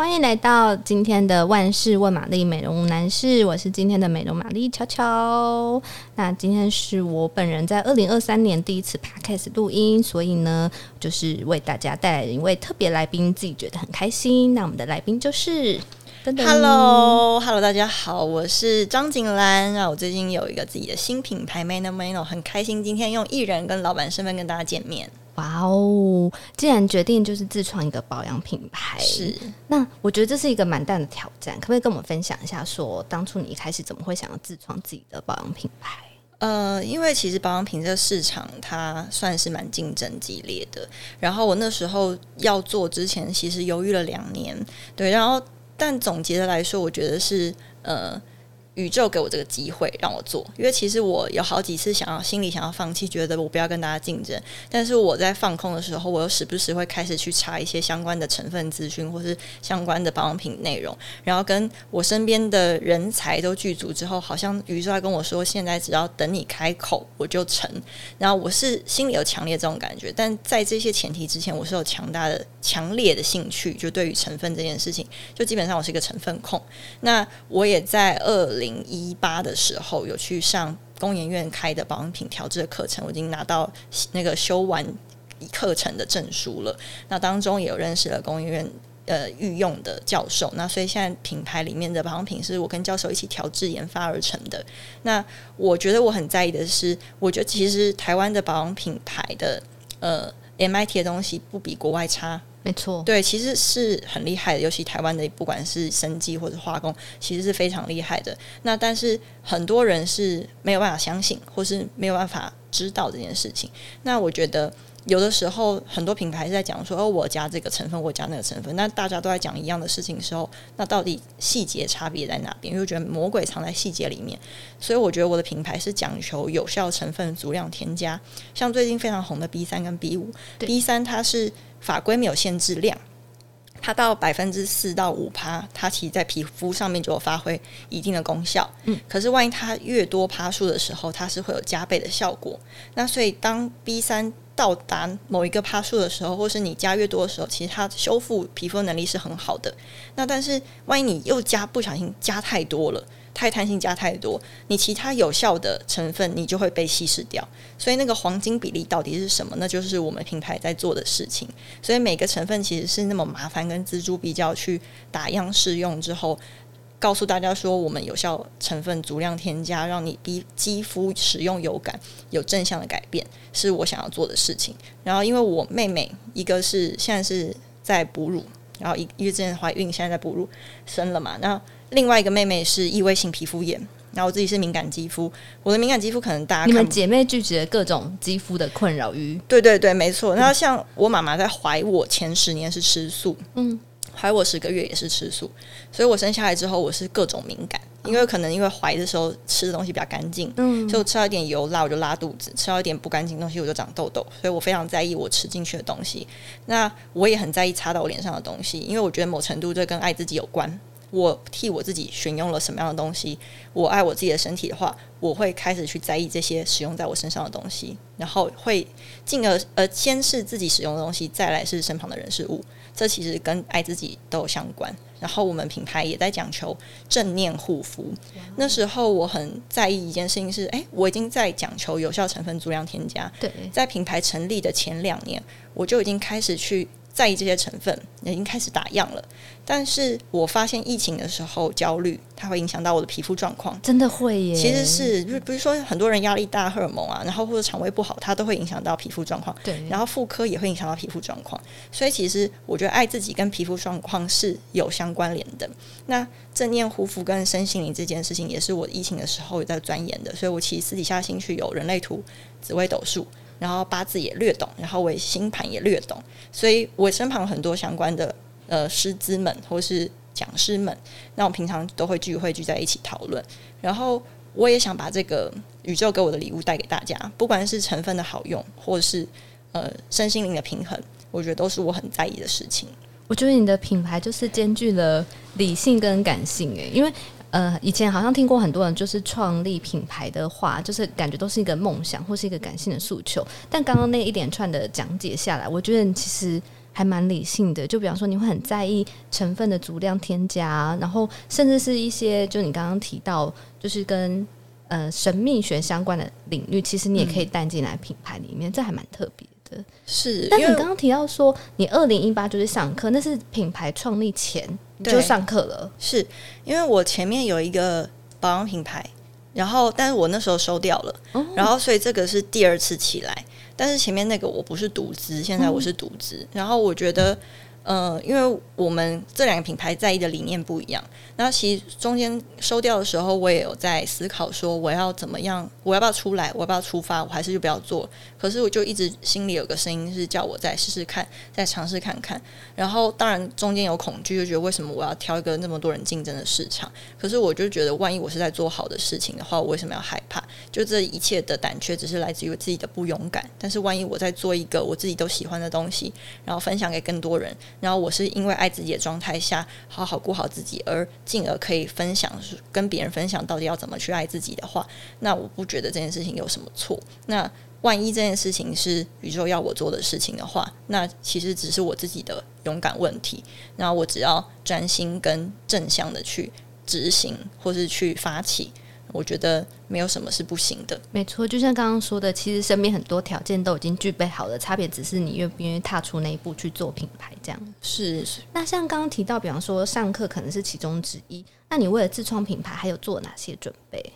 欢迎来到今天的万事问玛丽美容男士，我是今天的美容玛丽乔乔。那今天是我本人在二零二三年第一次 Podcast 录音，所以呢，就是为大家带来一位特别来宾，自己觉得很开心。那我们的来宾就是，Hello，Hello，大家好，我是张景兰。那我最近有一个自己的新品牌 Mano Mano，很开心今天用艺人跟老板身份跟大家见面。哇哦！既然决定就是自创一个保养品牌，是那我觉得这是一个蛮大的挑战。可不可以跟我们分享一下说，说当初你一开始怎么会想要自创自己的保养品牌？呃，因为其实保养品这个市场它算是蛮竞争激烈的。然后我那时候要做之前，其实犹豫了两年。对，然后但总结的来说，我觉得是呃。宇宙给我这个机会让我做，因为其实我有好几次想要心里想要放弃，觉得我不要跟大家竞争。但是我在放空的时候，我又时不时会开始去查一些相关的成分资讯，或是相关的保养品内容。然后跟我身边的人才都具足之后，好像宇宙在跟我说：“现在只要等你开口，我就成。”然后我是心里有强烈这种感觉，但在这些前提之前，我是有强大的、强烈的兴趣，就对于成分这件事情，就基本上我是一个成分控。那我也在二 零一八的时候有去上工研院开的保养品调制的课程，我已经拿到那个修完课程的证书了。那当中也有认识了工研院呃御用的教授，那所以现在品牌里面的保养品是我跟教授一起调制研发而成的。那我觉得我很在意的是，我觉得其实台湾的保养品牌的呃 MIT 的东西不比国外差。没错，对，其实是很厉害的，尤其台湾的不管是生技或者化工，其实是非常厉害的。那但是很多人是没有办法相信，或是没有办法知道这件事情。那我觉得。有的时候，很多品牌是在讲说：“哦，我加这个成分，我加那个成分。”那大家都在讲一样的事情的时候，那到底细节差别在哪边？因为我觉得魔鬼藏在细节里面。所以我觉得我的品牌是讲求有效成分足量添加。像最近非常红的 B 三跟 B 五，B 三它是法规没有限制量，它到百分之四到五趴，它其实在皮肤上面就有发挥一定的功效。嗯，可是万一它越多趴数的时候，它是会有加倍的效果。那所以当 B 三到达某一个趴数的时候，或是你加越多的时候，其实它修复皮肤能力是很好的。那但是万一你又加不小心加太多了，太贪心加太多，你其他有效的成分你就会被稀释掉。所以那个黄金比例到底是什么？那就是我们品牌在做的事情。所以每个成分其实是那么麻烦，跟蜘蛛比较去打样试用之后。告诉大家说，我们有效成分足量添加，让你肌肌肤使用有感，有正向的改变，是我想要做的事情。然后，因为我妹妹一个是现在是在哺乳，然后一因为之前怀孕，现在在哺乳生了嘛。那另外一个妹妹是异位性皮肤炎，然后我自己是敏感肌肤，我的敏感肌肤可能大家你们姐妹聚集了各种肌肤的困扰于对对对，没错。那像我妈妈在怀我前十年是吃素，嗯。怀我十个月也是吃素，所以我生下来之后我是各种敏感，因为可能因为怀的时候吃的东西比较干净，嗯，所以我吃到一点油辣我就拉肚子，吃到一点不干净东西我就长痘痘，所以我非常在意我吃进去的东西。那我也很在意擦到我脸上的东西，因为我觉得某程度这跟爱自己有关。我替我自己选用了什么样的东西，我爱我自己的身体的话，我会开始去在意这些使用在我身上的东西，然后会进而呃先是自己使用的东西，再来是身旁的人事物。这其实跟爱自己都有相关，然后我们品牌也在讲求正念护肤。那时候我很在意一件事情是，诶，我已经在讲求有效成分足量添加。对，在品牌成立的前两年，我就已经开始去。在意这些成分，已经开始打样了。但是我发现疫情的时候焦虑，它会影响到我的皮肤状况。真的会耶？其实是，就是不是说很多人压力大、荷尔蒙啊，然后或者肠胃不好，它都会影响到皮肤状况。对，然后妇科也会影响到皮肤状况。所以其实我觉得爱自己跟皮肤状况是有相关联的。那正念护肤跟身心灵这件事情，也是我疫情的时候有在钻研的。所以我其实私底下兴趣有人类图、紫微斗数。然后八字也略懂，然后我星盘也略懂，所以我身旁很多相关的呃师资们或是讲师们，那我平常都会聚会聚在一起讨论。然后我也想把这个宇宙给我的礼物带给大家，不管是成分的好用，或者是呃身心灵的平衡，我觉得都是我很在意的事情。我觉得你的品牌就是兼具了理性跟感性，诶，因为。呃，以前好像听过很多人就是创立品牌的话，就是感觉都是一个梦想或是一个感性的诉求。但刚刚那一连串的讲解下来，我觉得其实还蛮理性的。就比方说，你会很在意成分的足量添加，然后甚至是一些就你刚刚提到，就是跟呃神秘学相关的领域，其实你也可以带进来品牌里面，嗯、这还蛮特别的。是，但你刚刚提到说，你二零一八就是上课，那是品牌创立前你就上课了。是因为我前面有一个保养品牌。然后，但是我那时候收掉了，哦、然后所以这个是第二次起来，但是前面那个我不是独资，现在我是独资，嗯、然后我觉得。呃，因为我们这两个品牌在意的理念不一样，那其实中间收掉的时候，我也有在思考说，我要怎么样，我要不要出来，我要不要出发，我还是就不要做。可是我就一直心里有个声音是叫我再试试看，再尝试看看。然后当然中间有恐惧，就觉得为什么我要挑一个那么多人竞争的市场？可是我就觉得，万一我是在做好的事情的话，我为什么要害怕？就这一切的胆怯，只是来自于自己的不勇敢。但是万一我在做一个我自己都喜欢的东西，然后分享给更多人。然后我是因为爱自己的状态下，好好顾好自己，而进而可以分享，跟别人分享到底要怎么去爱自己的话，那我不觉得这件事情有什么错。那万一这件事情是宇宙要我做的事情的话，那其实只是我自己的勇敢问题。那我只要专心跟正向的去执行，或是去发起。我觉得没有什么是不行的，没错。就像刚刚说的，其实身边很多条件都已经具备好了，差别只是你愿不愿意踏出那一步去做品牌。这样是是。那像刚刚提到，比方说上课可能是其中之一，那你为了自创品牌还有做哪些准备？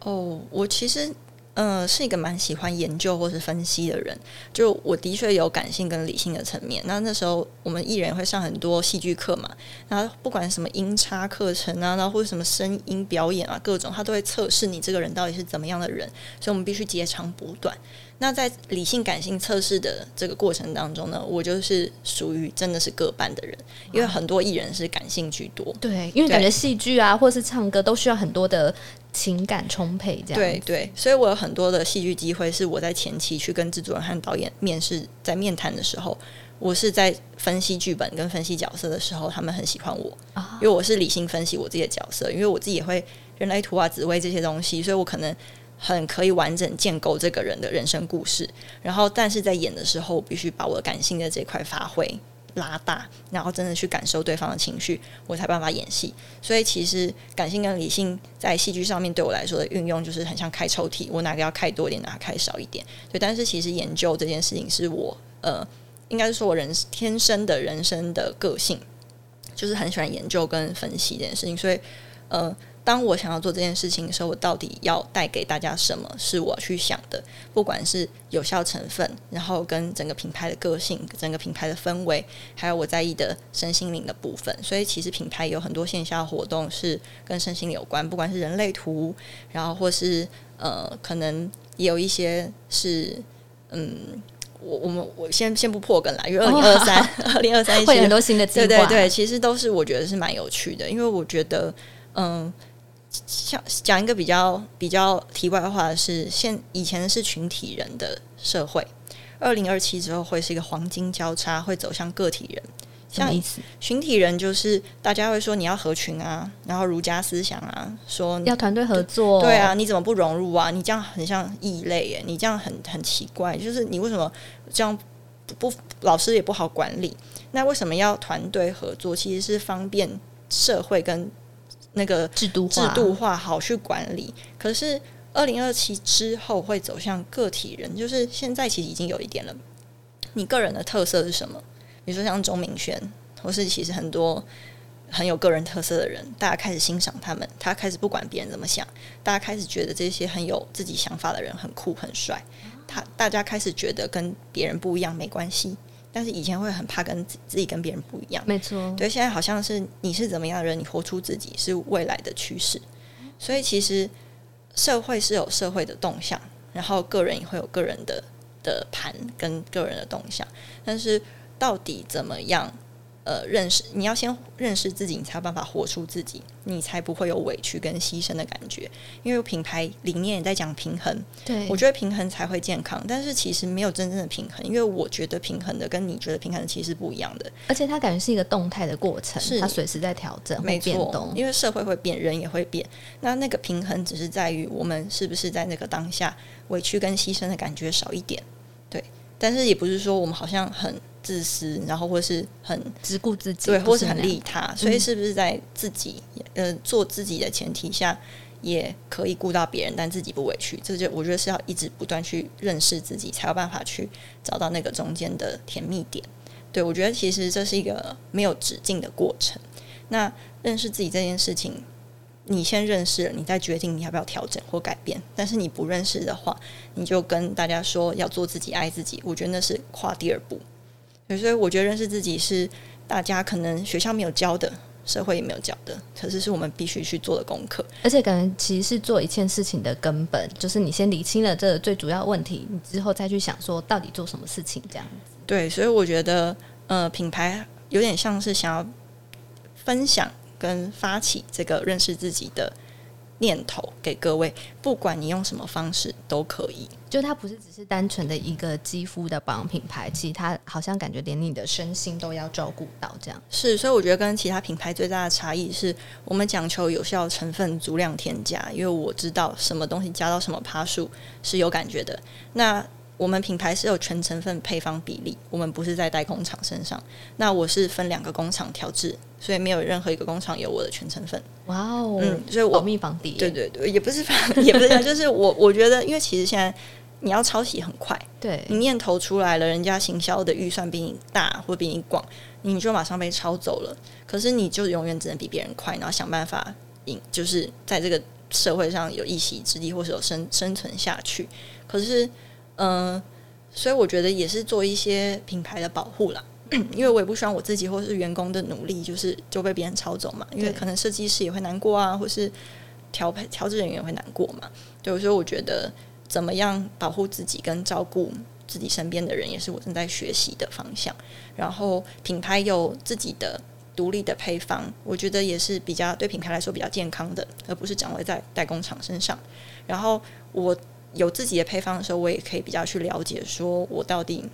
哦，我其实。嗯，是一个蛮喜欢研究或是分析的人。就我的确有感性跟理性的层面。那那时候我们艺人会上很多戏剧课嘛，然后不管什么音差课程啊，然后或者什么声音表演啊，各种他都会测试你这个人到底是怎么样的人。所以我们必须截长补短。那在理性感性测试的这个过程当中呢，我就是属于真的是各半的人，因为很多艺人是感性居多。对，因为感觉戏剧啊，或是唱歌都需要很多的。情感充沛，这样。对对，所以我有很多的戏剧机会，是我在前期去跟制作人和导演面试，在面谈的时候，我是在分析剧本跟分析角色的时候，他们很喜欢我，因为我是理性分析我自己的角色，因为我自己也会人类图啊、紫薇这些东西，所以我可能很可以完整建构这个人的人生故事，然后但是在演的时候，我必须把我感性的这块发挥。拉大，然后真的去感受对方的情绪，我才办法演戏。所以其实感性跟理性在戏剧上面对我来说的运用，就是很像开抽屉，我哪个要开多一点，哪个开少一点。对，但是其实研究这件事情是我呃，应该是说我人天生的人生的个性，就是很喜欢研究跟分析这件事情。所以呃。当我想要做这件事情的时候，我到底要带给大家什么？是我去想的。不管是有效成分，然后跟整个品牌的个性、整个品牌的氛围，还有我在意的身心灵的部分。所以，其实品牌有很多线下活动是跟身心灵有关，不管是人类图，然后或是呃，可能也有一些是嗯，我我们我先先不破梗了，因为二零二三、二零二三 会有很多新的计划，对对对，其实都是我觉得是蛮有趣的，因为我觉得嗯。像讲一个比较比较题外的话是，现以前是群体人的社会，二零二七之后会是一个黄金交叉，会走向个体人。什么意思？群体人就是大家会说你要合群啊，然后儒家思想啊，说要团队合作。对啊，你怎么不融入啊？你这样很像异类耶，你这样很很奇怪，就是你为什么这样不，不老师也不好管理？那为什么要团队合作？其实是方便社会跟。那个制度制度化好去管理，可是二零二七之后会走向个体人，就是现在其实已经有一点了。你个人的特色是什么？比如说像钟明轩，或是其实很多很有个人特色的人，大家开始欣赏他们，他开始不管别人怎么想，大家开始觉得这些很有自己想法的人很酷很帅，他大家开始觉得跟别人不一样没关系。但是以前会很怕跟自己跟别人不一样，没错。对，现在好像是你是怎么样的人，你活出自己是未来的趋势。所以其实社会是有社会的动向，然后个人也会有个人的的盘跟个人的动向。但是到底怎么样？呃，认识你要先认识自己，你才有办法活出自己，你才不会有委屈跟牺牲的感觉。因为品牌理念也在讲平衡，对，我觉得平衡才会健康。但是其实没有真正的平衡，因为我觉得平衡的跟你觉得平衡的其实不一样的。而且它感觉是一个动态的过程，是它随时在调整，没变动。因为社会会变，人也会变。那那个平衡只是在于我们是不是在那个当下委屈跟牺牲的感觉少一点，对。但是也不是说我们好像很。自私，然后或是很只顾自己，对，或是很利他。所以是不是在自己、嗯、呃做自己的前提下，也可以顾到别人，但自己不委屈？这就我觉得是要一直不断去认识自己，才有办法去找到那个中间的甜蜜点。对，我觉得其实这是一个没有止境的过程。那认识自己这件事情，你先认识了，你再决定你要不要调整或改变。但是你不认识的话，你就跟大家说要做自己、爱自己，我觉得那是跨第二步。所以我觉得认识自己是大家可能学校没有教的，社会也没有教的，可是是我们必须去做的功课。而且感觉其实是做一件事情的根本，就是你先理清了这个最主要问题，你之后再去想说到底做什么事情这样子。对，所以我觉得呃，品牌有点像是想要分享。跟发起这个认识自己的念头给各位，不管你用什么方式都可以。就它不是只是单纯的一个肌肤的保养品牌，其实它好像感觉连你的身心都要照顾到这样。是，所以我觉得跟其他品牌最大的差异是我们讲求有效成分足量添加，因为我知道什么东西加到什么趴数是有感觉的。那我们品牌是有全成分配方比例，我们不是在代工厂身上。那我是分两个工厂调制。所以没有任何一个工厂有我的全成分。哇哦，嗯，所以我保密防谍。对对对，也不是防，也不是，就是我我觉得，因为其实现在你要抄袭很快，对，你念头出来了，人家行销的预算比你大或比你广，你就马上被抄走了。可是你就永远只能比别人快，然后想办法赢，就是在这个社会上有一席之地，或是有生生存下去。可是，嗯、呃，所以我觉得也是做一些品牌的保护啦。因为我也不希望我自己或是员工的努力，就是就被别人抄走嘛。因为可能设计师也会难过啊，或是调配调制人员也会难过嘛。对，所以我觉得怎么样保护自己跟照顾自己身边的人，也是我正在学习的方向。然后品牌有自己的独立的配方，我觉得也是比较对品牌来说比较健康的，而不是掌握在代工厂身上。然后我有自己的配方的时候，我也可以比较去了解，说我到底。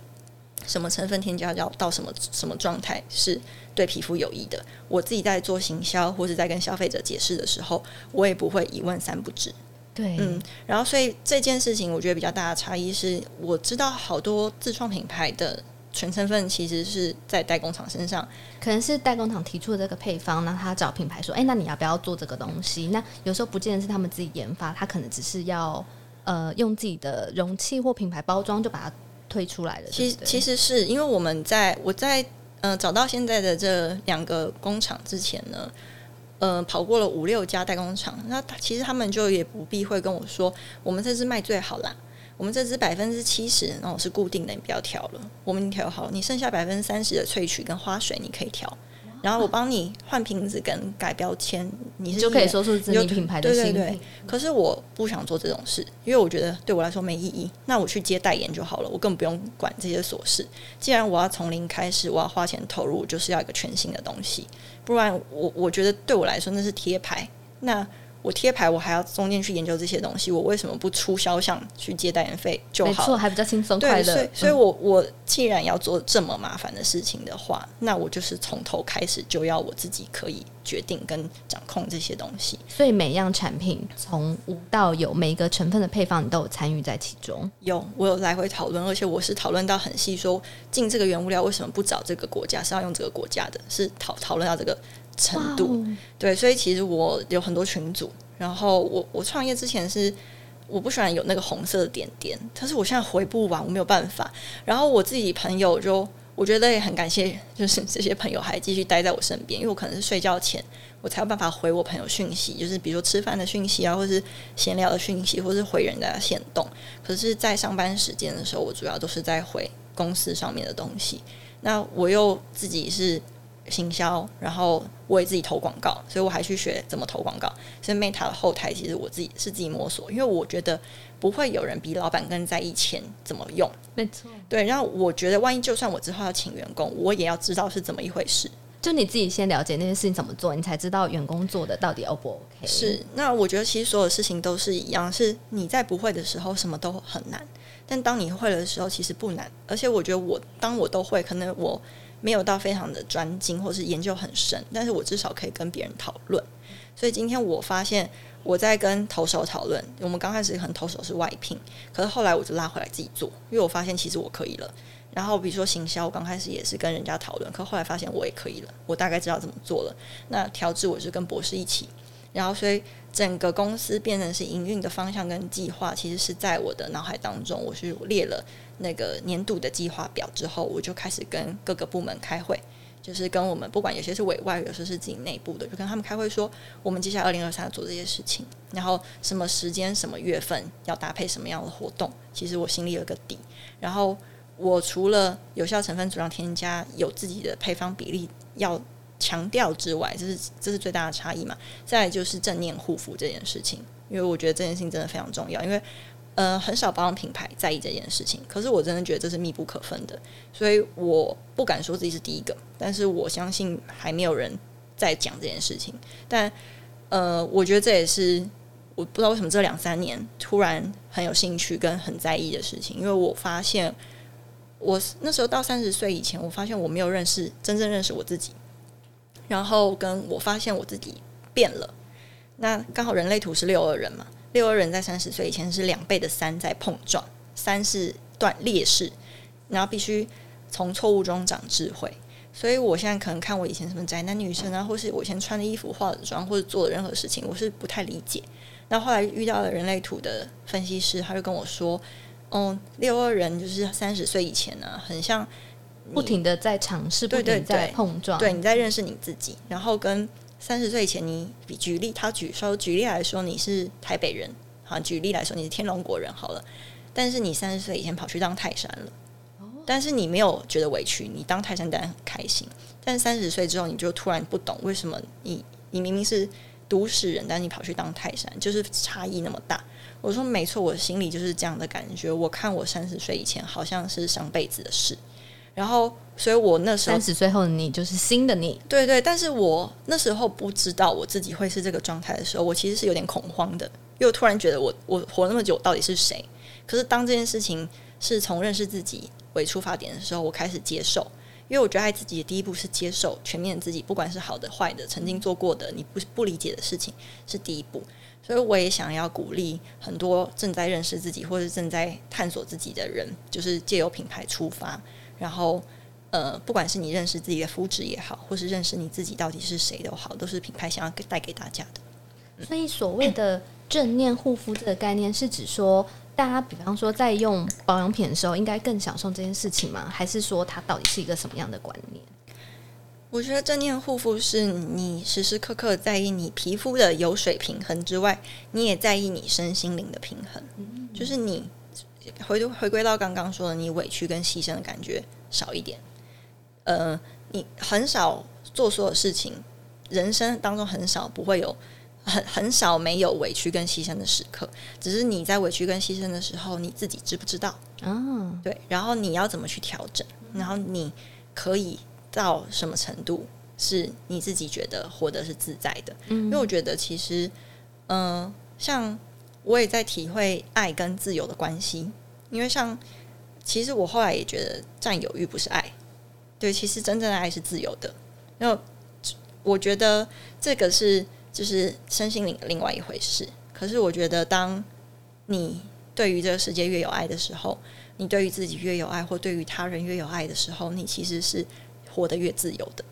什么成分添加要到什么什么状态是对皮肤有益的？我自己在做行销或是在跟消费者解释的时候，我也不会一问三不知。对，嗯，然后所以这件事情，我觉得比较大的差异是，我知道好多自创品牌的全成分其实是在代工厂身上，可能是代工厂提出的这个配方，那他找品牌说：“哎，那你要不要做这个东西？”那有时候不见得是他们自己研发，他可能只是要呃用自己的容器或品牌包装就把它。推出来了，其实其实是因为我们在我在呃找到现在的这两个工厂之前呢，呃跑过了五六家代工厂，那其实他们就也不必会跟我说，我们这支卖最好啦，我们这支百分之七十，然后是固定的，你不要调了，我们调好了，你剩下百分之三十的萃取跟花水你可以调。然后我帮你换瓶子跟改标签，你是就可以说出自己品牌的新品。对对对。可是我不想做这种事，因为我觉得对我来说没意义。那我去接代言就好了，我根本不用管这些琐事。既然我要从零开始，我要花钱投入，就是要一个全新的东西。不然我我觉得对我来说那是贴牌。那。我贴牌，我还要中间去研究这些东西，我为什么不出肖像去接代言费就好？没错，还比较轻松快乐。所以，所以我我既然要做这么麻烦的事情的话，那我就是从头开始就要我自己可以决定跟掌控这些东西。所以每样产品从无到有，每一个成分的配方你都有参与在其中。有，我有来回讨论，而且我是讨论到很细，说进这个原物料为什么不找这个国家，是要用这个国家的，是讨讨论到这个。程度对，所以其实我有很多群组，然后我我创业之前是我不喜欢有那个红色的点点，但是我现在回不完，我没有办法。然后我自己朋友就我觉得也很感谢，就是这些朋友还继续待在我身边，因为我可能是睡觉前我才有办法回我朋友讯息，就是比如说吃饭的讯息啊，或是闲聊的讯息，或是回人家的线动。可是，在上班时间的时候，我主要都是在回公司上面的东西。那我又自己是。行销，然后我也自己投广告，所以我还去学怎么投广告。所以 Meta 的后台其实我自己是自己摸索，因为我觉得不会有人比老板更在意钱怎么用。没错，对。然后我觉得，万一就算我之后要请员工，我也要知道是怎么一回事。就你自己先了解那些事情怎么做，你才知道员工做的到底 O 不 OK。是。那我觉得其实所有事情都是一样，是你在不会的时候什么都很难，但当你会了的时候其实不难。而且我觉得我当我都会，可能我。没有到非常的专精，或是研究很深，但是我至少可以跟别人讨论。所以今天我发现我在跟投手讨论，我们刚开始可能投手是外聘，可是后来我就拉回来自己做，因为我发现其实我可以了。然后比如说行销，我刚开始也是跟人家讨论，可后来发现我也可以了，我大概知道怎么做了。那调制我是跟博士一起，然后所以整个公司变成是营运的方向跟计划，其实是在我的脑海当中，我是列了那个年度的计划表之后，我就开始跟各个部门开会。就是跟我们不管有些是委外，有些是自己内部的，就跟他们开会说，我们接下来二零二三做这些事情，然后什么时间、什么月份要搭配什么样的活动，其实我心里有个底。然后我除了有效成分组量添加有自己的配方比例要强调之外，这是这是最大的差异嘛。再就是正念护肤这件事情，因为我觉得这件事情真的非常重要，因为。呃，很少保养品牌在意这件事情，可是我真的觉得这是密不可分的，所以我不敢说自己是第一个，但是我相信还没有人在讲这件事情。但呃，我觉得这也是我不知道为什么这两三年突然很有兴趣跟很在意的事情，因为我发现我那时候到三十岁以前，我发现我没有认识真正认识我自己，然后跟我发现我自己变了。那刚好人类图是六二人嘛。六二人在三十岁以前是两倍的三在碰撞，三是断劣势，然后必须从错误中长智慧。所以我现在可能看我以前什么宅男女生啊，或是我以前穿的衣服、化的妆或者做的任何事情，我是不太理解。那后来遇到了人类图的分析师，他就跟我说：“哦，六二人就是三十岁以前呢、啊，很像不停的在尝试，不停的在碰撞，对，你在认识你自己，然后跟。”三十岁以前，你比举例，他举说举例来说，你是台北人，好，举例来说你是天龙国人，好了。但是你三十岁以前跑去当泰山了，但是你没有觉得委屈，你当泰山当然很开心。但三十岁之后，你就突然不懂为什么你你明明是都市人，但你跑去当泰山，就是差异那么大。我说没错，我心里就是这样的感觉。我看我三十岁以前好像是上辈子的事。然后，所以我那时候三十岁后的你就是新的你，对对。但是我那时候不知道我自己会是这个状态的时候，我其实是有点恐慌的，因为我突然觉得我我活那么久到底是谁？可是当这件事情是从认识自己为出发点的时候，我开始接受，因为我觉得爱自己的第一步是接受全面自己，不管是好的坏的，曾经做过的你不不理解的事情是第一步。所以我也想要鼓励很多正在认识自己或者正在探索自己的人，就是借由品牌出发。然后，呃，不管是你认识自己的肤质也好，或是认识你自己到底是谁都好，都是品牌想要带给大家的。嗯、所以，所谓的正念护肤这个概念，是指说，大家比方说在用保养品的时候，应该更享受这件事情吗？还是说，它到底是一个什么样的观念？我觉得正念护肤是你时时刻刻在意你皮肤的油水平衡之外，你也在意你身心灵的平衡，嗯、就是你。回回归到刚刚说的，你委屈跟牺牲的感觉少一点。呃，你很少做所有事情，人生当中很少不会有很很少没有委屈跟牺牲的时刻。只是你在委屈跟牺牲的时候，你自己知不知道？啊、哦，对。然后你要怎么去调整？然后你可以到什么程度是你自己觉得活得是自在的？嗯，因为我觉得其实，嗯、呃，像。我也在体会爱跟自由的关系，因为像其实我后来也觉得占有欲不是爱，对，其实真正的爱是自由的。然后我觉得这个是就是身心灵的另外一回事。可是我觉得，当你对于这个世界越有爱的时候，你对于自己越有爱，或对于他人越有爱的时候，你其实是活得越自由的。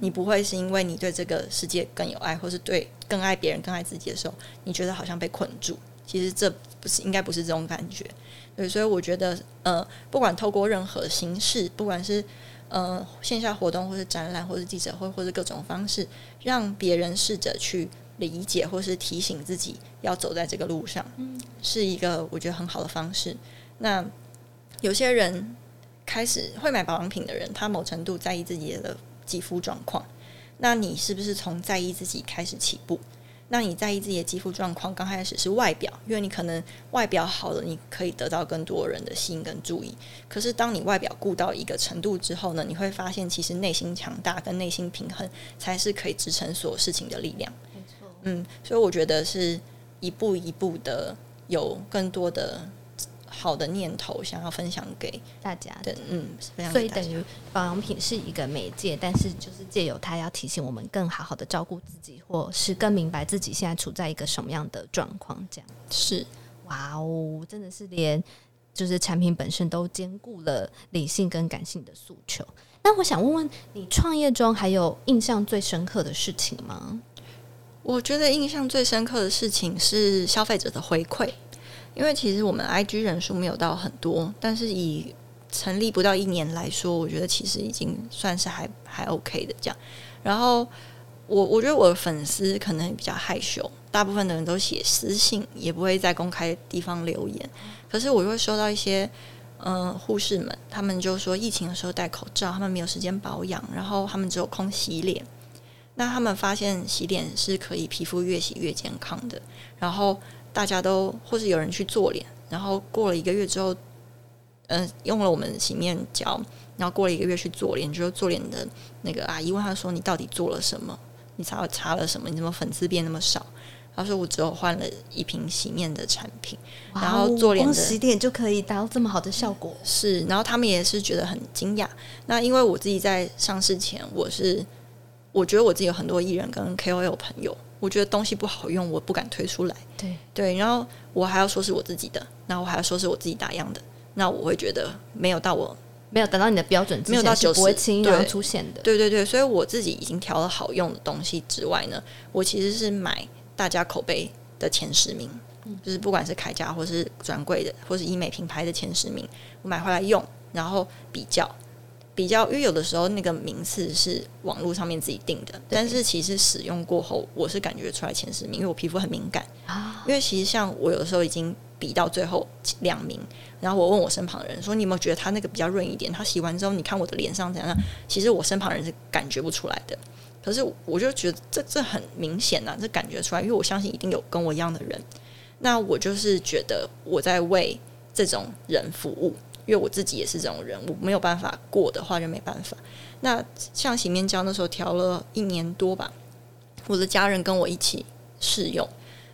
你不会是因为你对这个世界更有爱，或是对更爱别人、更爱自己的时候，你觉得好像被困住。其实这不是应该不是这种感觉，对，所以我觉得，呃，不管透过任何形式，不管是呃线下活动，或是展览，或是记者会，或是各种方式，让别人试着去理解，或是提醒自己要走在这个路上，是一个我觉得很好的方式。那有些人开始会买保养品的人，他某程度在意自己的肌肤状况，那你是不是从在意自己开始起步？那你在意自己的肌肤状况，刚开始是外表，因为你可能外表好了，你可以得到更多人的心跟注意。可是当你外表顾到一个程度之后呢，你会发现其实内心强大跟内心平衡才是可以支撑所有事情的力量。没错，嗯，所以我觉得是一步一步的有更多的好的念头想要分享给大家的。嗯，所以等于保养品是一个媒介，但是就是借由它要提醒我们更好好的照顾自己，或是更明白自己现在处在一个什么样的状况。这样是哇哦，真的是连就是产品本身都兼顾了理性跟感性的诉求。那我想问问你，创业中还有印象最深刻的事情吗？我觉得印象最深刻的事情是消费者的回馈，因为其实我们 IG 人数没有到很多，但是以成立不到一年来说，我觉得其实已经算是还还 OK 的这样。然后我我觉得我的粉丝可能比较害羞，大部分的人都写私信，也不会在公开地方留言。可是我就会收到一些，嗯、护士们他们就说疫情的时候戴口罩，他们没有时间保养，然后他们只有空洗脸。那他们发现洗脸是可以皮肤越洗越健康的，然后大家都或是有人去做脸，然后过了一个月之后，嗯、呃，用了我们洗面胶，然后过了一个月去做脸，就是做脸的那个阿姨问他说：“你到底做了什么？你擦了擦了什么？你怎么粉刺变那么少？”他说：“我只有换了一瓶洗面的产品，然后做脸的洗脸就可以达到这么好的效果。”是，然后他们也是觉得很惊讶。那因为我自己在上市前，我是。我觉得我自己有很多艺人跟 KOL 朋友，我觉得东西不好用，我不敢推出来。对对，然后我还要说是我自己的，然后我还要说是我自己打样的，那我会觉得没有到我没有达到你的标准，没有到九十，不会轻易出现的。对对对，所以我自己已经调了好用的东西之外呢，我其实是买大家口碑的前十名，嗯、就是不管是开架或是专柜的，或是医美品牌的前十名，我买回来用，然后比较。比较，因为有的时候那个名次是网络上面自己定的，但是其实使用过后，我是感觉出来前十名，因为我皮肤很敏感啊。因为其实像我有的时候已经比到最后两名，然后我问我身旁的人说：“你有没有觉得他那个比较润一点？”他洗完之后，你看我的脸上怎样？其实我身旁人是感觉不出来的。可是我就觉得这这很明显呐、啊，这感觉出来，因为我相信一定有跟我一样的人。那我就是觉得我在为这种人服务。因为我自己也是这种人，我没有办法过的话就没办法。那像洗面胶那时候调了一年多吧，我的家人跟我一起试用，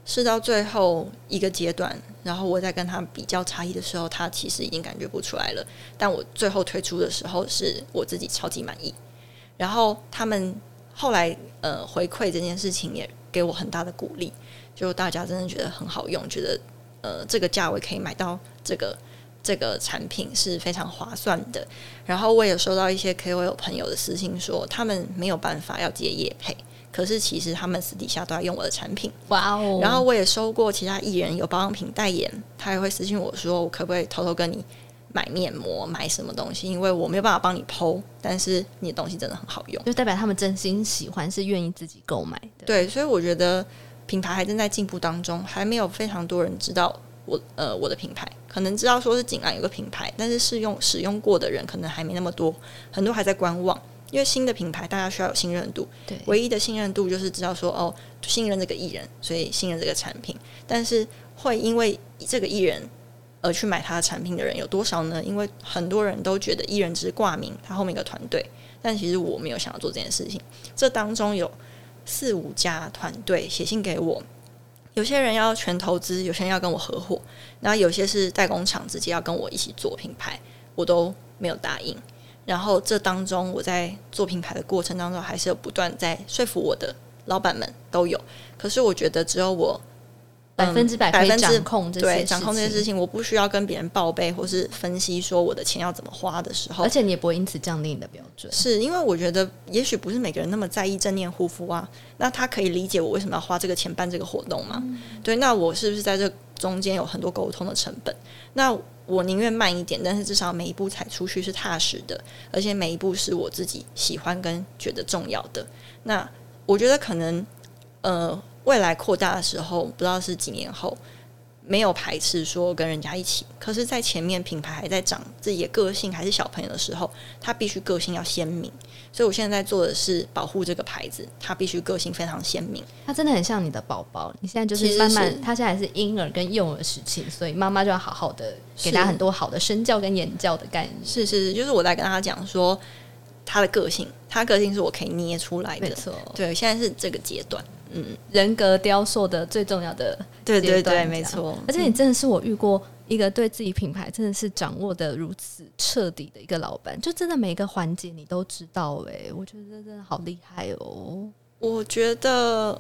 试到最后一个阶段，然后我在跟他比较差异的时候，他其实已经感觉不出来了。但我最后推出的时候，是我自己超级满意。然后他们后来呃回馈这件事情也给我很大的鼓励，就大家真的觉得很好用，觉得呃这个价位可以买到这个。这个产品是非常划算的，然后我也收到一些 KOL 朋友的私信说，他们没有办法要接业配，可是其实他们私底下都在用我的产品。哇哦！然后我也收过其他艺人有保养品代言，他也会私信我说，我可不可以偷偷跟你买面膜，买什么东西？因为我没有办法帮你 PO，但是你的东西真的很好用，就代表他们真心喜欢，是愿意自己购买的。对，所以我觉得品牌还正在进步当中，还没有非常多人知道我呃我的品牌。可能知道说是景安有个品牌，但是试用使用过的人可能还没那么多，很多还在观望。因为新的品牌，大家需要有信任度。对，唯一的信任度就是知道说哦，信任这个艺人，所以信任这个产品。但是会因为这个艺人而去买他的产品的人有多少呢？因为很多人都觉得艺人只是挂名，他后面一个团队，但其实我没有想要做这件事情。这当中有四五家团队写信给我。有些人要全投资，有些人要跟我合伙，然后有些是代工厂直接要跟我一起做品牌，我都没有答应。然后这当中，我在做品牌的过程当中，还是有不断在说服我的老板们都有。可是我觉得只有我。百分之百可以掌控这些对，掌控这些事情，我不需要跟别人报备或是分析说我的钱要怎么花的时候，而且你也不会因此降低你的标准。是因为我觉得，也许不是每个人那么在意正念护肤啊，那他可以理解我为什么要花这个钱办这个活动吗？嗯、对，那我是不是在这中间有很多沟通的成本？那我宁愿慢一点，但是至少每一步踩出去是踏实的，而且每一步是我自己喜欢跟觉得重要的。那我觉得可能，呃。未来扩大的时候，不知道是几年后，没有排斥说跟人家一起。可是，在前面品牌还在长自己的个性，还是小朋友的时候，他必须个性要鲜明。所以我现在在做的是保护这个牌子，他必须个性非常鲜明。他真的很像你的宝宝，你现在就是慢慢，他现在是婴儿跟幼儿时期，所以妈妈就要好好的给他很多好的身教跟言教的概念。是是是，就是我在跟他讲说他的个性，他个性是我可以捏出来的。没错，对，现在是这个阶段。嗯，人格雕塑的最重要的，对对对，没错。而且你真的是我遇过一个对自己品牌真的是掌握的如此彻底的一个老板，就真的每一个环节你都知道哎、欸，我觉得这真的好厉害哦。我觉得，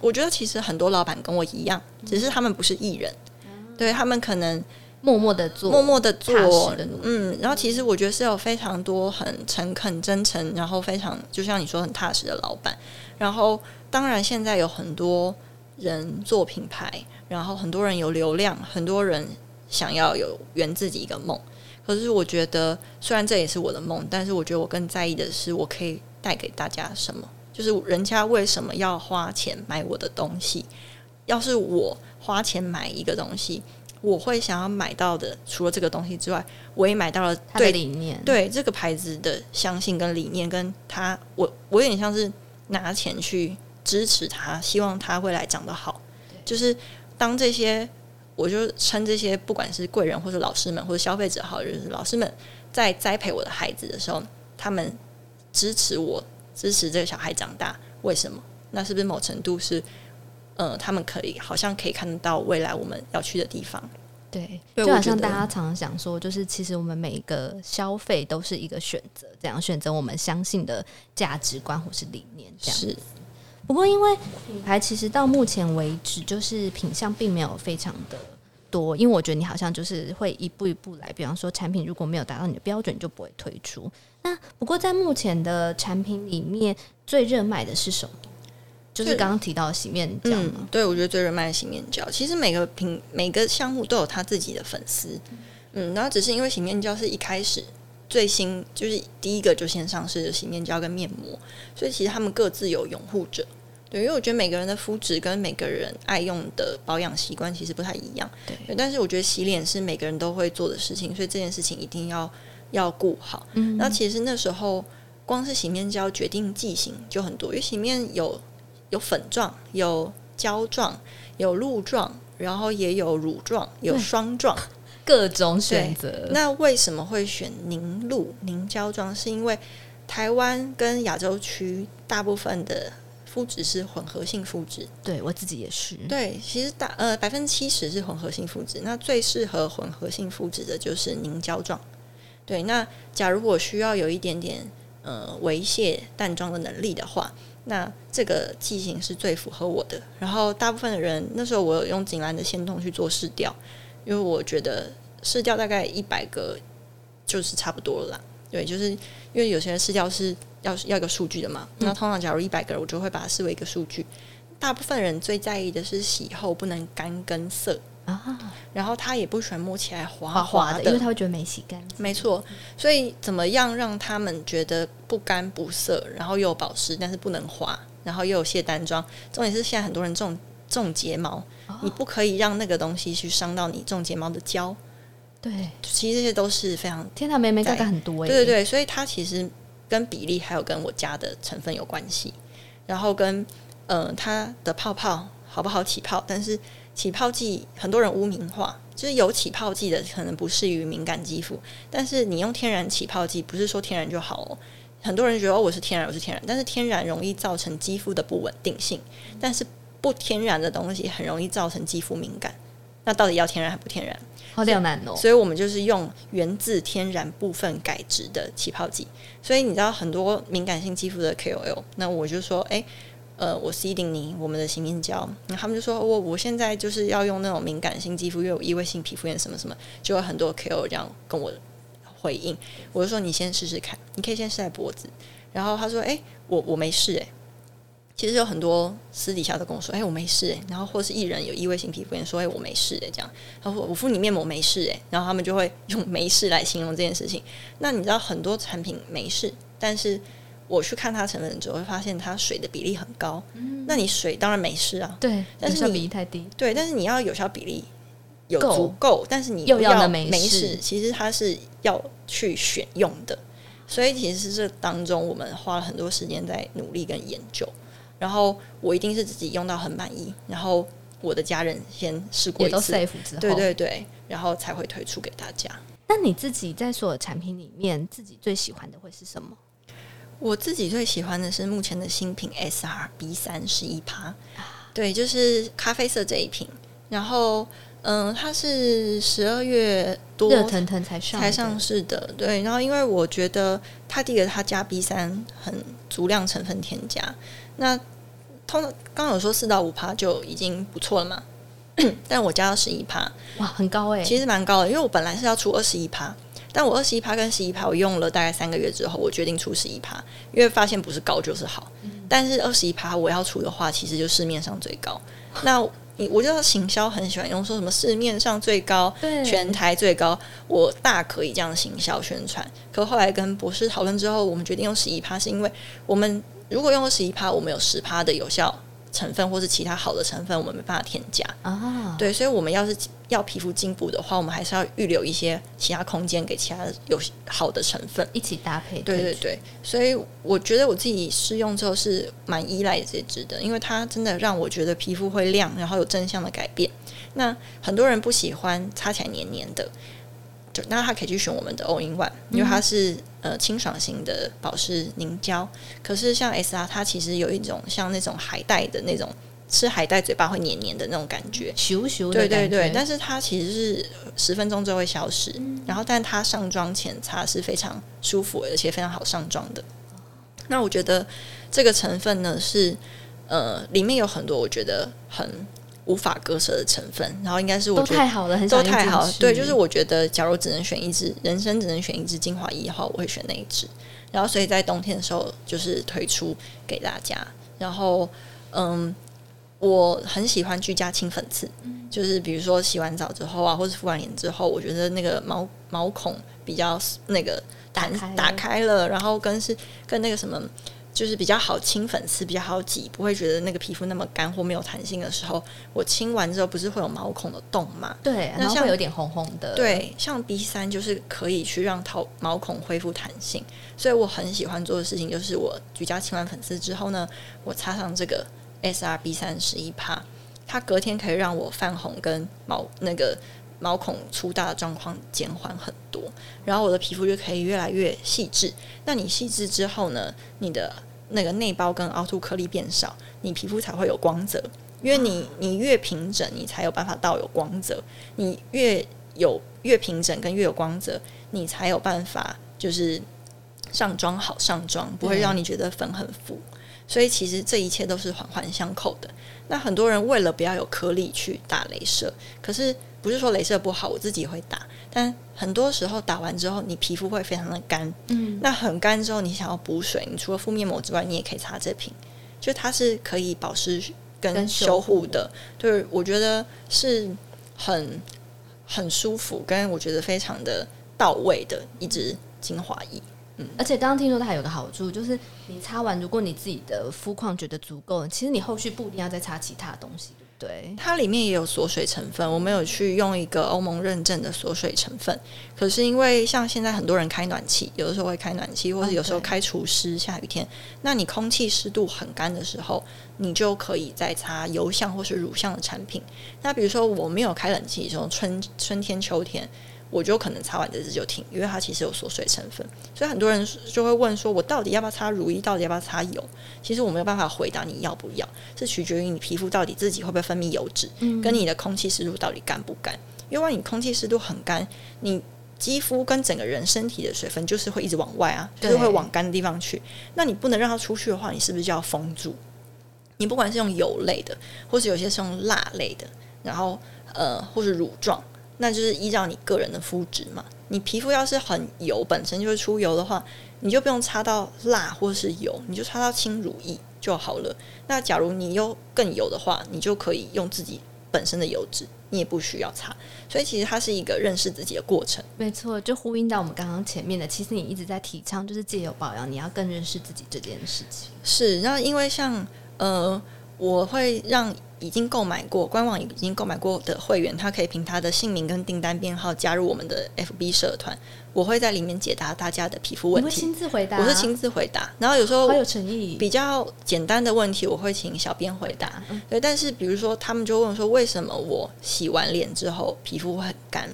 我觉得其实很多老板跟我一样，只是他们不是艺人，嗯、对他们可能默默的做，默默的做，嗯，然后其实我觉得是有非常多很诚恳、真诚，然后非常就像你说很踏实的老板。然后当然现在有很多人做品牌，然后很多人有流量，很多人想要有圆自己一个梦。可是我觉得，虽然这也是我的梦，但是我觉得我更在意的是，我可以带给大家什么。就是人家为什么要花钱买我的东西？要是我花钱买一个东西，我会想要买到的，除了这个东西之外，我也买到了对理念，对这个牌子的相信跟理念，跟他，我我有点像是拿钱去支持他，希望他未来长得好。就是当这些，我就称这些不管是贵人或者老师们或者消费者好，就是老师们在栽培我的孩子的时候，他们支持我。支持这个小孩长大，为什么？那是不是某程度是，呃，他们可以好像可以看得到未来我们要去的地方？对，就好像大家常常想说，就是其实我们每一个消费都是一个选择，这样选择我们相信的价值观或是理念。这样是。不过，因为品牌其实到目前为止，就是品相并没有非常的多，因为我觉得你好像就是会一步一步来。比方说，产品如果没有达到你的标准，就不会推出。那不过在目前的产品里面，最热卖的是什么？就是刚刚提到的洗面胶。嗯，对，我觉得最热卖的洗面胶。其实每个品每个项目都有他自己的粉丝。嗯，然后只是因为洗面胶是一开始最新，就是第一个就先上市的洗面胶跟面膜，所以其实他们各自有拥护者。对，因为我觉得每个人的肤质跟每个人爱用的保养习惯其实不太一样。对，但是我觉得洗脸是每个人都会做的事情，所以这件事情一定要。要顾好，嗯，那其实那时候光是洗面胶决定剂型就很多，因为洗面有有粉状、有胶状、有露状，然后也有乳状、有霜状，各种选择。那为什么会选凝露、凝胶状？是因为台湾跟亚洲区大部分的肤质是混合性肤质，对我自己也是。对，其实大呃百分之七十是混合性肤质，那最适合混合性肤质的就是凝胶状。对，那假如我需要有一点点呃维卸淡妆的能力的话，那这个剂型是最符合我的。然后大部分的人那时候我有用锦兰的仙痛去做试调，因为我觉得试调大概一百个就是差不多了啦。对，就是因为有些人试调是要要一个数据的嘛，那通常假如一百个人，我就会把它视为一个数据。大部分人最在意的是洗后不能干跟涩。啊，然后他也不喜欢摸起来滑滑的，因为他会觉得没洗干净。没错，所以怎么样让他们觉得不干不涩，然后又有保湿，但是不能滑，然后又有卸单妆。重点是现在很多人种种睫毛，哦，你不可以让那个东西去伤到你种睫毛的胶。对，其实这些都是非常天哪，眉眉大概很多。对对对，所以它其实跟比例还有跟我加的成分有关系，然后跟嗯、它的泡泡好不好起泡，但是。起泡剂很多人污名化，就是有起泡剂的可能不适于敏感肌肤，但是你用天然起泡剂，不是说天然就好哦。很多人觉得哦，我是天然，我是天然，但是天然容易造成肌肤的不稳定性，但是不天然的东西很容易造成肌肤敏感。那到底要天然还不天然？好两难哦。所以我们就是用源自天然部分改质的起泡剂。所以你知道很多敏感性肌肤的 KOL，那我就说，哎。呃，我 seeding 你我们的洗面胶，那他们就说我我现在就是要用那种敏感性肌肤，又有异位性皮肤炎什么什么，就有很多 KOL 这样跟我回应。我就说你先试试看，你可以先试在脖子。然后他说，哎、欸，我我没事哎、欸。其实有很多私底下都跟我说，哎、欸，我没事哎、欸。然后或是艺人有异位性皮肤炎，说，哎、欸，我没事哎、欸，这样。他说我敷你面膜没事哎、欸。然后他们就会 用没事来形容这件事情。那你知道很多产品没事，但是。我去看它成分之后，会发现它水的比例很高。嗯，那你水当然没事啊。对，但是你比例太低。对，但是你要有效比例有足够，但是你又要没事，其实它是要去选用的。所以其实这当中，我们花了很多时间在努力跟研究。然后我一定是自己用到很满意，然后我的家人先试过一次，对对对，然后才会推出给大家。那你自己在所有产品里面，自己最喜欢的会是什么？我自己最喜欢的是目前的新品 S R B 三十一趴，对，就是咖啡色这一瓶。然后，嗯，它是十二月多热腾腾才上才上市的，对。然后因为我觉得它第一个它加 B 三很足量成分添加，那通常刚刚有说四到五趴就已经不错了嘛，但我加到十一趴，哇，很高哎、欸，其实蛮高的，因为我本来是要出二十一趴。但我二十一趴跟十一趴，我用了大概三个月之后，我决定出十一趴，因为发现不是高就是好。嗯、但是二十一趴我要出的话，其实就市面上最高。那你我知道行销很喜欢用说什么市面上最高，全台最高，我大可以这样行销宣传。可后来跟博士讨论之后，我们决定用十一趴，是因为我们如果用了十一趴，我们有十趴的有效。成分或是其他好的成分，我们没办法添加啊。对，所以，我们要是要皮肤进步的话，我们还是要预留一些其他空间给其他有好的成分一起搭配。对对对，所以我觉得我自己试用之后是蛮依赖这支的，因为它真的让我觉得皮肤会亮，然后有正向的改变。那很多人不喜欢擦起来黏黏的。那他可以去选我们的 All in One，因为它是呃清爽型的保湿凝胶。可是像 SR，它其实有一种像那种海带的那种吃海带嘴巴会黏黏的那种感觉，咻咻的对对对。但是它其实是十分钟之后会消失，嗯、然后但它上妆前擦是非常舒服，而且非常好上妆的。那我觉得这个成分呢是呃里面有很多我觉得很。无法割舍的成分，然后应该是我觉得都太好了，很都太好。对，就是我觉得，假如只能选一支，人生只能选一支精华液的话，我会选那一支。然后，所以在冬天的时候，就是推出给大家。然后，嗯，我很喜欢居家清粉刺，嗯、就是比如说洗完澡之后啊，或者敷完脸之后，我觉得那个毛毛孔比较那个打打开了，然后跟是跟那个什么。就是比较好清粉刺，比较好挤，不会觉得那个皮肤那么干或没有弹性的时候，我清完之后不是会有毛孔的洞吗？对，那像有点红红的。对，像 B 三就是可以去让毛毛孔恢复弹性，所以我很喜欢做的事情就是我居家清完粉刺之后呢，我擦上这个 SR B 三十一帕，它隔天可以让我泛红跟毛那个。毛孔粗大的状况减缓很多，然后我的皮肤就可以越来越细致。那你细致之后呢？你的那个内包跟凹凸颗粒变少，你皮肤才会有光泽。因为你你越平整，你才有办法倒有光泽。你越有越平整跟越有光泽，你才有办法就是上妆好上妆，不会让你觉得粉很浮。所以其实这一切都是环环相扣的。那很多人为了不要有颗粒去打镭射，可是。不是说镭射不好，我自己会打，但很多时候打完之后，你皮肤会非常的干。嗯，那很干之后，你想要补水，你除了敷面膜之外，你也可以擦这瓶，就它是可以保湿跟修护的。对，我觉得是很很舒服，跟我觉得非常的到位的一支精华液。嗯，而且刚刚听说它还有个好处，就是你擦完，如果你自己的肤况觉得足够，其实你后续不一定要再擦其他东西。对，对它里面也有锁水成分，我没有去用一个欧盟认证的锁水成分。可是因为像现在很多人开暖气，有的时候会开暖气，或者有时候开除湿，下雨天，那你空气湿度很干的时候，你就可以再擦油相或是乳相的产品。那比如说我没有开冷气的时候，春春天、秋天。我就可能擦完这支就停，因为它其实有锁水成分，所以很多人就会问说：“我到底要不要擦乳液？到底要不要擦油？”其实我没有办法回答你要不要，是取决于你皮肤到底自己会不会分泌油脂，跟你的空气湿度到底干不干。因为万一你空气湿度很干，你肌肤跟整个人身体的水分就是会一直往外啊，就是会往干的地方去。那你不能让它出去的话，你是不是就要封住？你不管是用油类的，或是有些是用蜡类的，然后呃，或是乳状。那就是依照你个人的肤质嘛。你皮肤要是很油，本身就会出油的话，你就不用擦到蜡或是油，你就擦到轻乳液就好了。那假如你又更油的话，你就可以用自己本身的油脂，你也不需要擦。所以其实它是一个认识自己的过程。没错，就呼应到我们刚刚前面的，其实你一直在提倡，就是借由保养，你要更认识自己这件事情。是，然后因为像呃，我会让。已经购买过官网已经购买过的会员，他可以凭他的姓名跟订单编号加入我们的 FB 社团。我会在里面解答大家的皮肤问题，我会亲自回答。我是亲自回答，然后有时候好有诚意，比较简单的问题我会请小编回答。对，但是比如说他们就问说，为什么我洗完脸之后皮肤会很干？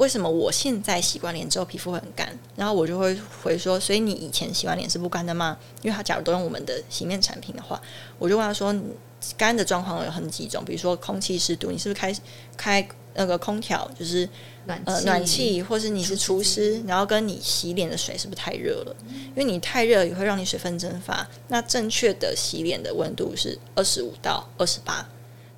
为什么我现在洗完脸之后皮肤会很干？然后我就会回说，所以你以前洗完脸是不干的吗？因为他假如都用我们的洗面产品的话，我就问他说。干的状况有很几种，比如说空气湿度，你是不是开开那个空调，就是暖呃暖气，或是你是厨师，然后跟你洗脸的水是不是太热了？因为你太热也会让你水分蒸发。那正确的洗脸的温度是二十五到二十八，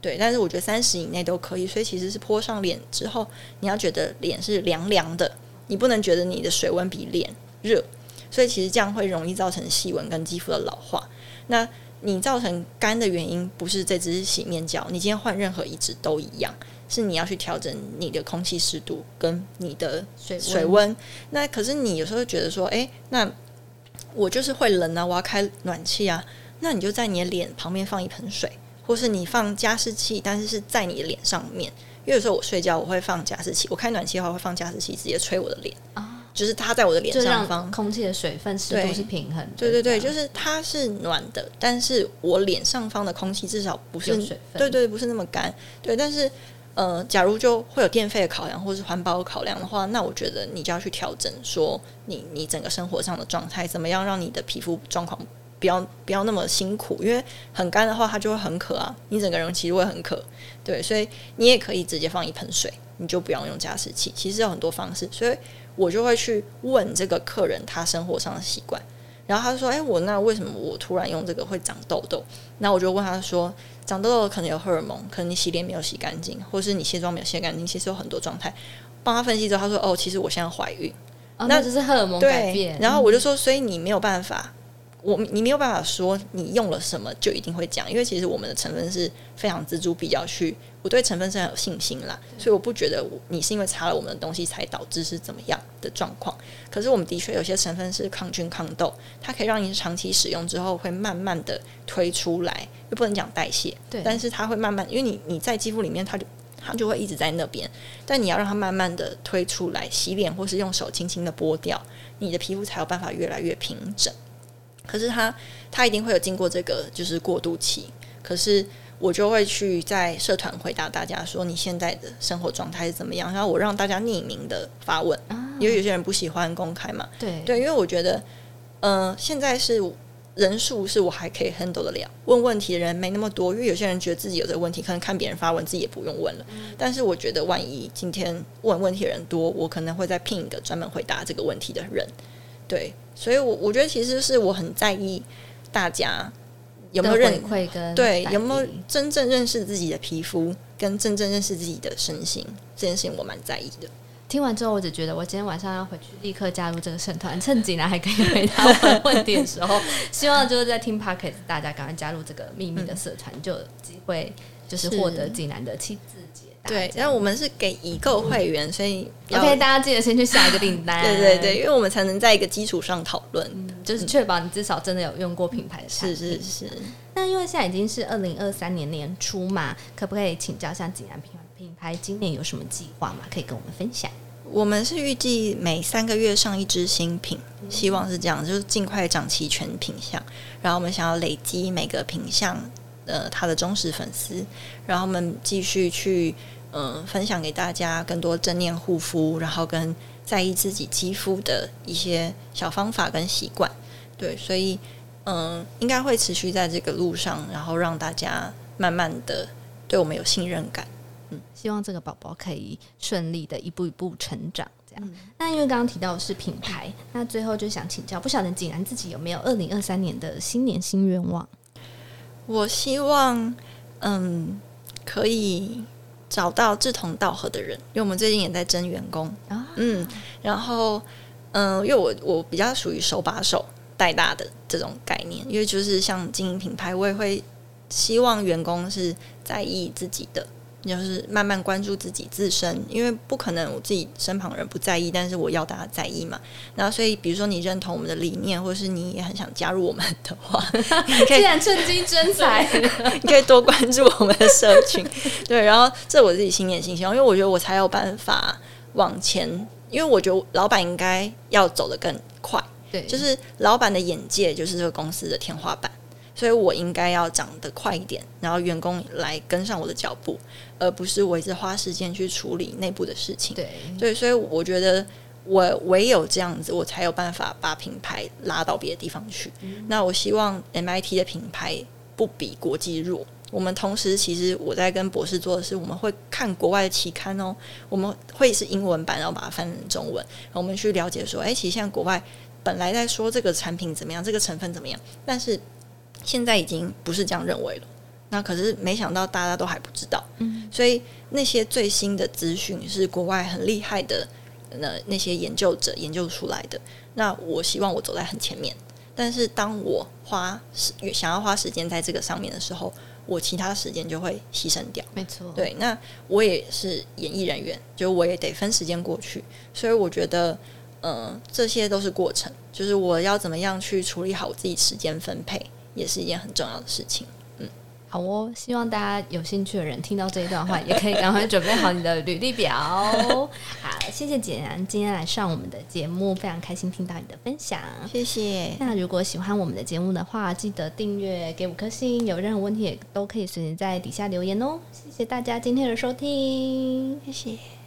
对。但是我觉得三十以内都可以，所以其实是泼上脸之后，你要觉得脸是凉凉的，你不能觉得你的水温比脸热，所以其实这样会容易造成细纹跟肌肤的老化。那你造成干的原因不是这支洗面胶，你今天换任何一支都一样，是你要去调整你的空气湿度跟你的水水温。那可是你有时候觉得说，诶，那我就是会冷啊，我要开暖气啊，那你就在你的脸旁边放一盆水，或是你放加湿器，但是是在你的脸上面。因为有时候我睡觉我会放加湿器，我开暖气的话会放加湿器直接吹我的脸啊。就是它在我的脸上方，空气的水分湿度是平衡的。对对对，就是它是暖的，但是我脸上方的空气至少不是水分，对对，不是那么干。对，但是呃，假如就会有电费的考量或是环保考量的话，那我觉得你就要去调整，说你你整个生活上的状态怎么样，让你的皮肤状况不要不要那么辛苦，因为很干的话它就会很渴啊，你整个人其实会很渴。对，所以你也可以直接放一盆水，你就不要用加湿器。其实有很多方式，所以。我就会去问这个客人他生活上的习惯，然后他说：“哎，我那为什么我突然用这个会长痘痘？”那我就问他说：“长痘痘可能有荷尔蒙，可能你洗脸没有洗干净，或是你卸妆没有卸干净，其实有很多状态。”帮他分析之后，他说：“哦，其实我现在怀孕，哦、那只是荷尔蒙改变。”然后我就说：“所以你没有办法。”我你没有办法说你用了什么就一定会讲，因为其实我们的成分是非常锱铢必较去，我对成分是很有信心啦，所以我不觉得你是因为擦了我们的东西才导致是怎么样的状况。可是我们的确有些成分是抗菌抗痘，它可以让你长期使用之后会慢慢的推出来，又不能讲代谢，对，但是它会慢慢，因为你你在肌肤里面它就它就会一直在那边，但你要让它慢慢的推出来，洗脸或是用手轻轻的拨掉，你的皮肤才有办法越来越平整。可是他，他一定会有经过这个就是过渡期。可是我就会去在社团回答大家说，你现在的生活状态是怎么样？然后我让大家匿名的发问，因为有些人不喜欢公开嘛。对对，因为我觉得，嗯、呃，现在是人数是我还可以 handle 得了，问问题的人没那么多。因为有些人觉得自己有这个问题，可能看别人发问，自己也不用问了。但是我觉得，万一今天问问题的人多，我可能会再聘一个专门回答这个问题的人。对。所以我，我我觉得其实是我很在意大家有没有认会跟对有没有真正认识自己的皮肤，跟真正认识自己的身心这件事情，我蛮在意的。听完之后，我只觉得我今天晚上要回去立刻加入这个社团，趁济南还可以回答问题的时候，希望就是在听 p o c k e t 大家赶快加入这个秘密的社团，嗯、就有机会就是获得济南的亲自。对，然后我们是给已购会员，所以 OK，大家记得先去下一个订单。对对对，因为我们才能在一个基础上讨论，嗯、就是确保你至少真的有用过品牌的产品。是是是。那因为现在已经是二零二三年年初嘛，可不可以请教一下济南品品牌今年有什么计划嘛？可以跟我们分享。我们是预计每三个月上一支新品，希望是这样，就是尽快长齐全品项。然后我们想要累积每个品项。呃，他的忠实粉丝，然后我们继续去嗯、呃、分享给大家更多正念护肤，然后跟在意自己肌肤的一些小方法跟习惯，对，所以嗯、呃，应该会持续在这个路上，然后让大家慢慢的对我们有信任感。嗯，希望这个宝宝可以顺利的一步一步成长，这样。嗯、那因为刚刚提到的是品牌，那最后就想请教，不晓得景南自己有没有二零二三年的新年新愿望？我希望，嗯，可以找到志同道合的人，因为我们最近也在争员工啊，嗯，然后，嗯，因为我我比较属于手把手带大的这种概念，因为就是像经营品牌，我也会希望员工是在意自己的。就是慢慢关注自己自身，因为不可能我自己身旁人不在意，但是我要大家在意嘛。然后所以，比如说你认同我们的理念，或者是你也很想加入我们的话，你可以既然趁机征财，你可以多关注我们的社群。对，然后这我自己新年新希望，因为我觉得我才有办法往前，因为我觉得老板应该要走得更快。对，就是老板的眼界就是这个公司的天花板。所以我应该要长得快一点，然后员工来跟上我的脚步，而不是我一直花时间去处理内部的事情。对，对，所以我觉得我唯有这样子，我才有办法把品牌拉到别的地方去。嗯、那我希望 MIT 的品牌不比国际弱，我们同时其实我在跟博士做的是，我们会看国外的期刊哦，我们会是英文版，然后把它翻成中文，然后我们去了解说，哎，其实现在国外本来在说这个产品怎么样，这个成分怎么样，但是现在已经不是这样认为了。那可是没想到大家都还不知道，嗯，所以那些最新的资讯是国外很厉害的那那些研究者研究出来的。那我希望我走在很前面，但是当我花时想要花时间在这个上面的时候，我其他时间就会牺牲掉。没错，对，那我也是演艺人员，就我也得分时间过去，所以我觉得，嗯、呃，这些都是过程，就是我要怎么样去处理好我自己时间分配，也是一件很重要的事情。嗯好哦，希望大家有兴趣的人听到这一段话，也可以赶快准备好你的履历表。好，谢谢简然今天来上我们的节目，非常开心听到你的分享，谢谢。那如果喜欢我们的节目的话，记得订阅，给五颗星。有任何问题也都可以随时在底下留言哦。谢谢大家今天的收听，谢谢。